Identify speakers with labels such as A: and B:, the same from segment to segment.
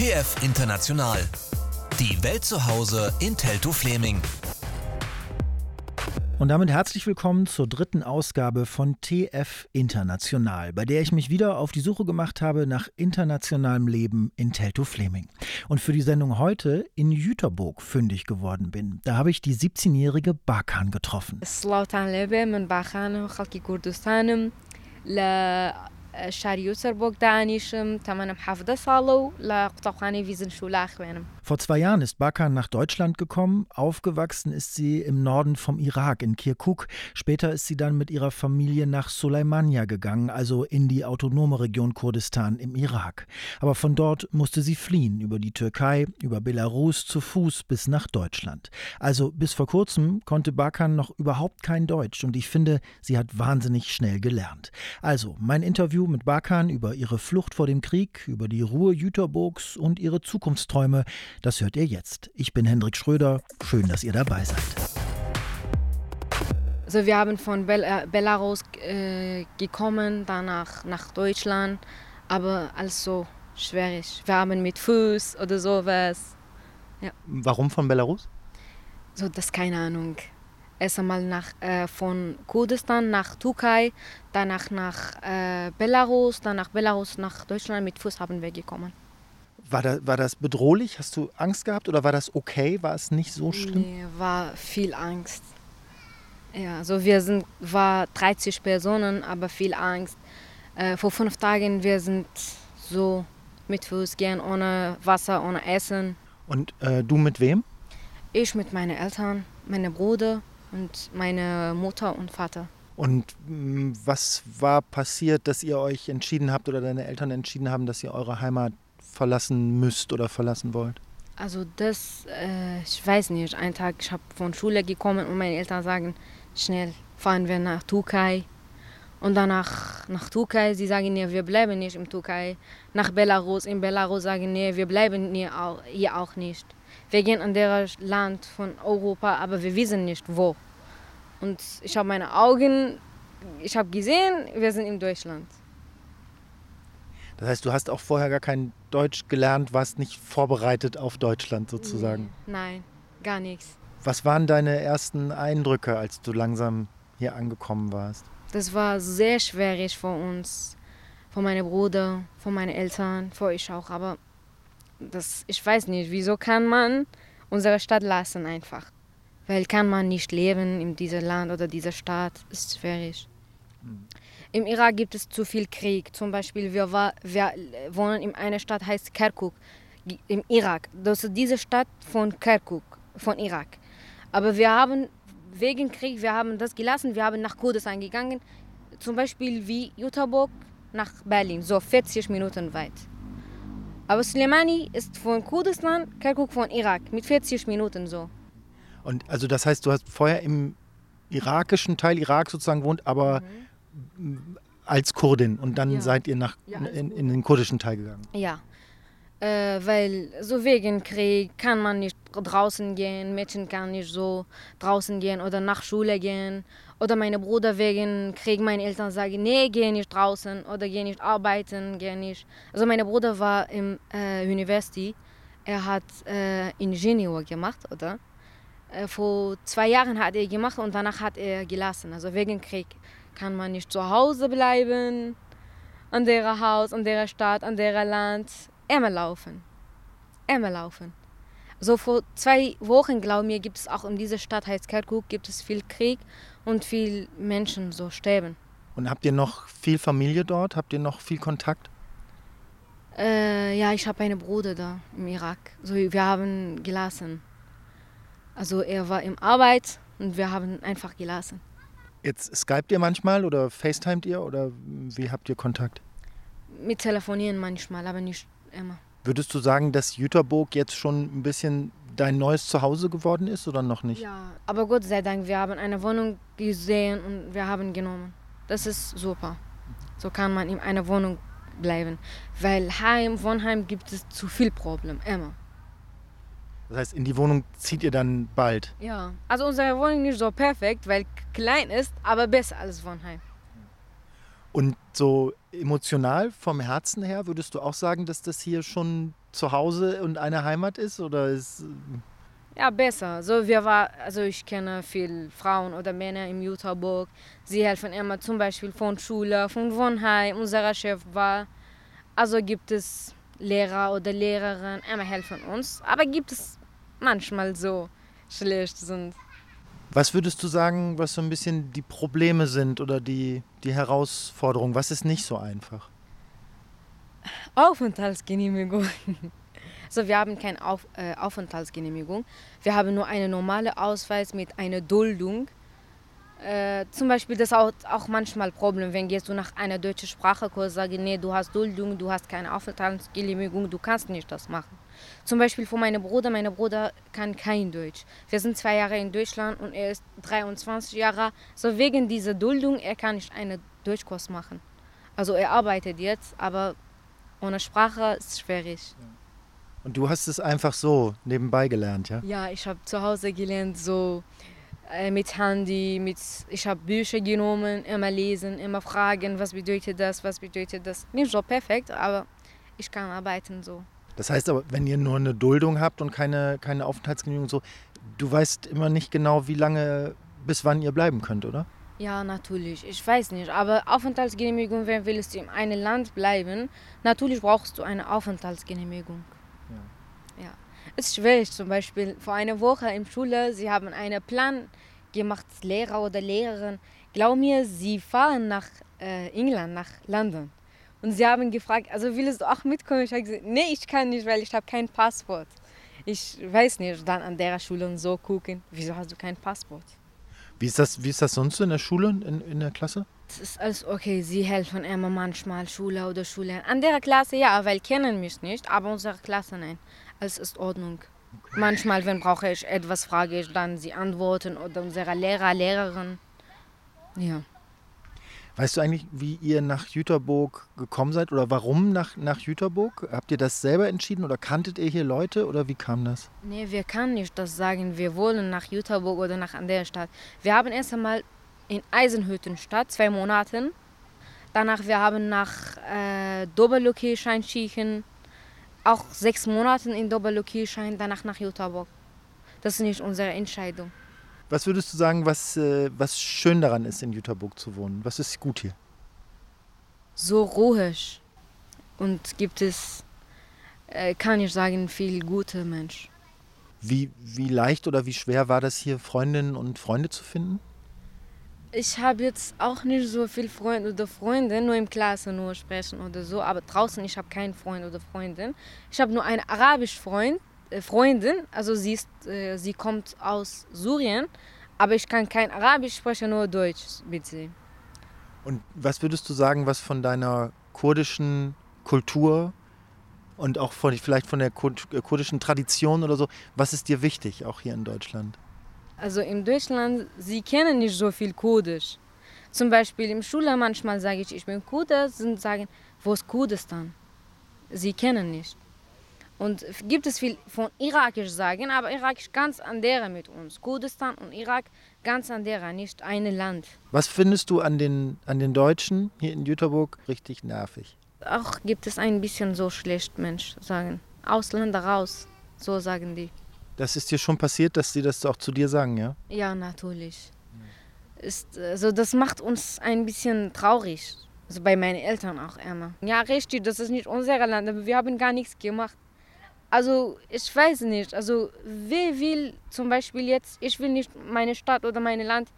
A: TF International. Die Welt zu Hause in Teltow Fleming.
B: Und damit herzlich willkommen zur dritten Ausgabe von TF International, bei der ich mich wieder auf die Suche gemacht habe nach internationalem Leben in Teltow Fleming. Und für die Sendung heute in Jüterburg fündig geworden bin. Da habe ich die 17-jährige Bakan getroffen.
C: شاری یوسەربۆک دانیشم تەمەنم حەفدە ساڵە و لە قوتابخانەی ویزن شولا خوێنم
B: Vor zwei Jahren ist Bakan nach Deutschland gekommen. Aufgewachsen ist sie im Norden vom Irak, in Kirkuk. Später ist sie dann mit ihrer Familie nach Suleimania gegangen, also in die autonome Region Kurdistan im Irak. Aber von dort musste sie fliehen, über die Türkei, über Belarus, zu Fuß bis nach Deutschland. Also bis vor kurzem konnte Bakan noch überhaupt kein Deutsch und ich finde, sie hat wahnsinnig schnell gelernt. Also mein Interview mit Bakan über ihre Flucht vor dem Krieg, über die Ruhe Jüterburgs und ihre Zukunftsträume, das hört ihr jetzt. Ich bin Hendrik Schröder. Schön, dass ihr dabei seid.
C: Also wir haben von Bel äh, Belarus äh, gekommen, danach nach Deutschland, aber alles so schwierig. Wir haben mit Fuß oder sowas.
B: Ja. Warum von Belarus?
C: So, das ist keine Ahnung. Erst einmal nach, äh, von Kurdistan nach Türkei, danach nach äh, Belarus, dann nach Belarus nach Deutschland mit Fuß haben wir gekommen.
B: War, da, war das bedrohlich? Hast du Angst gehabt oder war das okay? War es nicht so schlimm?
C: Nee, war viel Angst. Ja, also wir sind, war 30 Personen, aber viel Angst. Äh, vor fünf Tagen wir sind so mit Fuß gehen, ohne Wasser, ohne Essen.
B: Und äh, du mit wem?
C: Ich mit meinen Eltern, meinem Bruder und meine Mutter und Vater.
B: Und mh, was war passiert, dass ihr euch entschieden habt oder deine Eltern entschieden haben, dass ihr eure Heimat verlassen müsst oder verlassen wollt?
C: Also das, äh, ich weiß nicht. Einen Tag, ich habe von Schule gekommen und meine Eltern sagen, schnell fahren wir nach Türkei. Und danach nach Türkei, sie sagen, nee, wir bleiben nicht in Türkei. Nach Belarus, in Belarus sagen, nee, wir bleiben hier auch, hier auch nicht. Wir gehen an der Land von Europa, aber wir wissen nicht wo. Und ich habe meine Augen, ich habe gesehen, wir sind in Deutschland.
B: Das heißt, du hast auch vorher gar kein Deutsch gelernt, warst nicht vorbereitet auf Deutschland sozusagen?
C: Nein, gar nichts.
B: Was waren deine ersten Eindrücke, als du langsam hier angekommen warst?
C: Das war sehr schwierig für uns, für meine Bruder, für meine Eltern, für ich auch. Aber das, ich weiß nicht, wieso kann man unsere Stadt lassen einfach? Weil kann man nicht leben in diesem Land oder dieser Stadt, ist schwierig. Im Irak gibt es zu viel Krieg. Zum Beispiel, wir, war, wir wohnen in einer Stadt, heißt Kirkuk, im Irak. Das ist diese Stadt von Kirkuk, von Irak. Aber wir haben wegen Krieg, wir haben das gelassen, wir haben nach Kurdistan gegangen. Zum Beispiel wie Jüterburg nach Berlin, so 40 Minuten weit. Aber Soleimani ist von Kurdistan, Kirkuk von Irak, mit 40 Minuten so.
B: Und also das heißt, du hast vorher im irakischen Teil Irak sozusagen gewohnt, aber mhm als Kurdin und dann ja. seid ihr nach, in, in, den kurdischen Teil gegangen?
C: Ja, äh, weil so wegen Krieg kann man nicht draußen gehen, Mädchen kann nicht so draußen gehen oder nach Schule gehen. Oder meine Bruder wegen Krieg, meine Eltern sagen, nee, geh nicht draußen oder geh nicht arbeiten, geh nicht. Also mein Bruder war im äh, University, er hat äh, Ingenieur gemacht, oder? Äh, vor zwei Jahren hat er gemacht und danach hat er gelassen, also wegen Krieg kann man nicht zu Hause bleiben, an der Haus, an der Stadt, an der Land. Immer laufen. Immer laufen. So vor zwei Wochen, glaube ich, gibt es auch in dieser Stadt, heißt Kirkuk, gibt es viel Krieg und viel Menschen so sterben.
B: Und habt ihr noch viel Familie dort? Habt ihr noch viel Kontakt?
C: Äh, ja, ich habe einen Bruder da im Irak. So, wir haben gelassen. Also er war im Arbeit und wir haben einfach gelassen.
B: Jetzt skypt ihr manchmal oder FaceTimet ihr oder wie habt ihr Kontakt?
C: Mit telefonieren manchmal, aber nicht immer.
B: Würdest du sagen, dass Jüterburg jetzt schon ein bisschen dein neues Zuhause geworden ist oder noch nicht?
C: Ja, aber Gott sei Dank, wir haben eine Wohnung gesehen und wir haben genommen. Das ist super. So kann man in einer Wohnung bleiben. Weil Heim, Wohnheim gibt es zu viel Probleme, immer.
B: Das heißt, in die Wohnung zieht ihr dann bald?
C: Ja, also unsere Wohnung ist nicht so perfekt, weil klein ist, aber besser als Wohnheim.
B: Und so emotional vom Herzen her, würdest du auch sagen, dass das hier schon zu Hause und eine Heimat ist? Oder ist.
C: Ja, besser. So, wir war, also ich kenne viele Frauen oder Männer im Jutaburg. Sie helfen immer zum Beispiel von Schule, von Wohnheim. Unser Chef war. Also gibt es Lehrer oder Lehrerinnen, immer helfen uns. Aber gibt es manchmal so schlecht sind.
B: Was würdest du sagen, was so ein bisschen die Probleme sind oder die, die Herausforderungen? Was ist nicht so einfach?
C: Aufenthaltsgenehmigung. Also wir haben keine Auf, äh, Aufenthaltsgenehmigung. Wir haben nur einen normalen Ausweis mit einer Duldung. Äh, zum Beispiel das ist auch, auch manchmal Problem, wenn gehst du nach einer deutschen Sprachekurs sagst, nee, du hast Duldung, du hast keine Aufenthaltsgenehmigung, du kannst nicht das machen. Zum Beispiel von meinem Bruder, mein Bruder kann kein Deutsch. Wir sind zwei Jahre in Deutschland und er ist 23 Jahre. So wegen dieser Duldung, er kann nicht einen Deutschkurs machen. Also er arbeitet jetzt, aber ohne Sprache ist es schwierig.
B: Und du hast es einfach so nebenbei gelernt, ja?
C: Ja, ich habe zu Hause gelernt, so äh, mit Handy, mit, ich habe Bücher genommen, immer lesen, immer fragen, was bedeutet das, was bedeutet das. Nicht so perfekt, aber ich kann arbeiten so.
B: Das heißt aber, wenn ihr nur eine Duldung habt und keine, keine Aufenthaltsgenehmigung so, du weißt immer nicht genau, wie lange, bis wann ihr bleiben könnt, oder?
C: Ja, natürlich. Ich weiß nicht. Aber Aufenthaltsgenehmigung, wenn willst du in einem Land bleiben, natürlich brauchst du eine Aufenthaltsgenehmigung. Ja. ja. Es ist schwierig, zum Beispiel vor einer Woche in Schule, sie haben einen Plan gemacht, Lehrer oder Lehrerin. Glaub mir, sie fahren nach äh, England, nach London. Und sie haben gefragt, also willst du auch mitkommen? Ich habe gesagt, nee, ich kann nicht, weil ich habe kein Passwort. Ich weiß nicht, dann an der Schule und so gucken, wieso hast du kein Passwort?
B: Wie ist das, wie ist das sonst so in der Schule, in, in der Klasse?
C: Es ist alles okay, sie helfen immer manchmal, Schule oder Schule. An der Klasse ja, weil kennen mich nicht, aber unsere Klasse nein. Alles ist Ordnung. Okay. Manchmal, wenn brauche ich etwas, frage ich dann sie antworten oder unsere Lehrer, Lehrerin. Ja.
B: Weißt du eigentlich, wie ihr nach Jüterburg gekommen seid oder warum nach, nach Jüterburg? Habt ihr das selber entschieden oder kanntet ihr hier Leute oder wie kam das?
C: Nee, wir können nicht das sagen, wir wollen nach Jüterburg oder nach anderer Stadt. Wir haben erst einmal in Eisenhüttenstadt zwei Monate. Danach wir haben nach äh, Doberlokirschein schiechen, auch sechs Monate in Doberlokirschein, danach nach Jüterburg. Das ist nicht unsere Entscheidung.
B: Was würdest du sagen, was, äh, was schön daran ist, in Jüterburg zu wohnen? Was ist gut hier?
C: So ruhig. Und gibt es, äh, kann ich sagen, viel gute Menschen.
B: Wie, wie leicht oder wie schwer war das hier, Freundinnen und Freunde zu finden?
C: Ich habe jetzt auch nicht so viel Freunde oder Freunde, nur im Klasse nur sprechen oder so, aber draußen ich habe keinen Freund oder Freundin. Ich habe nur einen arabischen Freund, Freundin, also sie, ist, äh, sie kommt aus Syrien, aber ich kann kein Arabisch, spreche nur Deutsch mit sie.
B: Und was würdest du sagen, was von deiner kurdischen Kultur und auch von, vielleicht von der äh, kurdischen Tradition oder so, was ist dir wichtig, auch hier in Deutschland?
C: Also in Deutschland, sie kennen nicht so viel Kurdisch. Zum Beispiel im Schule manchmal sage ich, ich bin Kurde, sie sagen, wo ist Kurdistan? Sie kennen nicht. Und gibt es viel von irakisch sagen, aber irakisch ganz andere mit uns. Kurdistan und Irak ganz andere, nicht ein Land.
B: Was findest du an den, an den Deutschen hier in Jüterburg richtig nervig?
C: Auch gibt es ein bisschen so schlecht, Mensch, sagen. Ausländer raus, so sagen die.
B: Das ist dir schon passiert, dass sie das auch zu dir sagen, ja?
C: Ja, natürlich. Ist, also das macht uns ein bisschen traurig. Also bei meinen Eltern auch immer. Ja, richtig, das ist nicht unser Land, aber wir haben gar nichts gemacht. Also ich weiß nicht, also wer will zum Beispiel jetzt, ich will nicht meine Stadt oder mein Land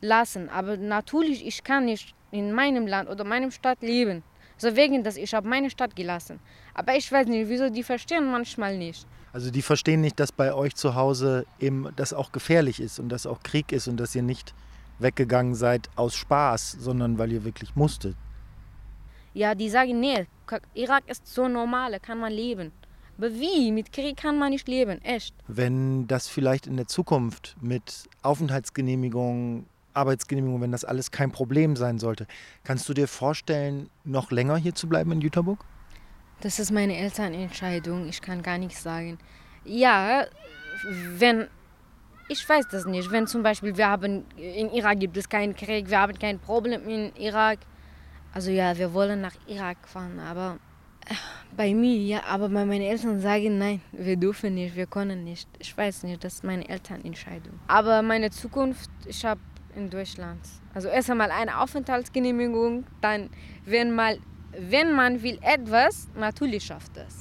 C: lassen, aber natürlich, ich kann nicht in meinem Land oder meinem Stadt leben. So wegen, dass ich habe meine Stadt gelassen. Aber ich weiß nicht, wieso die verstehen manchmal nicht.
B: Also die verstehen nicht, dass bei euch zu Hause eben das auch gefährlich ist und dass auch Krieg ist und dass ihr nicht weggegangen seid aus Spaß, sondern weil ihr wirklich musstet.
C: Ja, die sagen, nee, Irak ist so normal, kann man leben. Aber wie? Mit Krieg kann man nicht leben, echt.
B: Wenn das vielleicht in der Zukunft mit Aufenthaltsgenehmigung, Arbeitsgenehmigung, wenn das alles kein Problem sein sollte, kannst du dir vorstellen, noch länger hier zu bleiben in Jüterburg?
C: Das ist meine Elternentscheidung, ich kann gar nichts sagen. Ja, wenn, ich weiß das nicht, wenn zum Beispiel wir haben, in Irak gibt es keinen Krieg, wir haben kein Problem in Irak, Also ja, wir wollen nach Irak fahren, aber bei mir, ja, aber bei meinen Eltern sagen, nein, wir dürfen nicht, wir können nicht. Ich weiß nicht, das ist meine Elternentscheidung. Aber meine Zukunft, ich habe in Deutschland. Also erst einmal eine Aufenthaltsgenehmigung, dann, wenn, mal, wenn man will etwas, natürlich schafft es.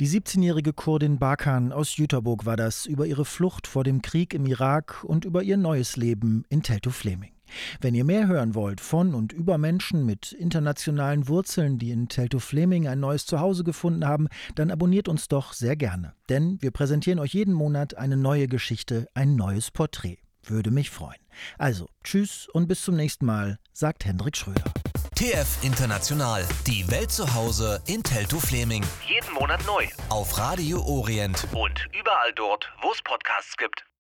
B: Die 17-jährige Kurdin Bakan aus Jüterburg war das über ihre Flucht vor dem Krieg im Irak und über ihr neues Leben in Teltow-Fleming. Wenn ihr mehr hören wollt von und über Menschen mit internationalen Wurzeln, die in Teltow-Fleming ein neues Zuhause gefunden haben, dann abonniert uns doch sehr gerne. Denn wir präsentieren euch jeden Monat eine neue Geschichte, ein neues Porträt. Würde mich freuen. Also, tschüss und bis zum nächsten Mal, sagt Hendrik Schröder.
A: TF International. Die Welt zu Hause in Teltow-Fleming.
D: Jeden Monat neu.
A: Auf Radio Orient.
D: Und überall dort, wo es Podcasts gibt.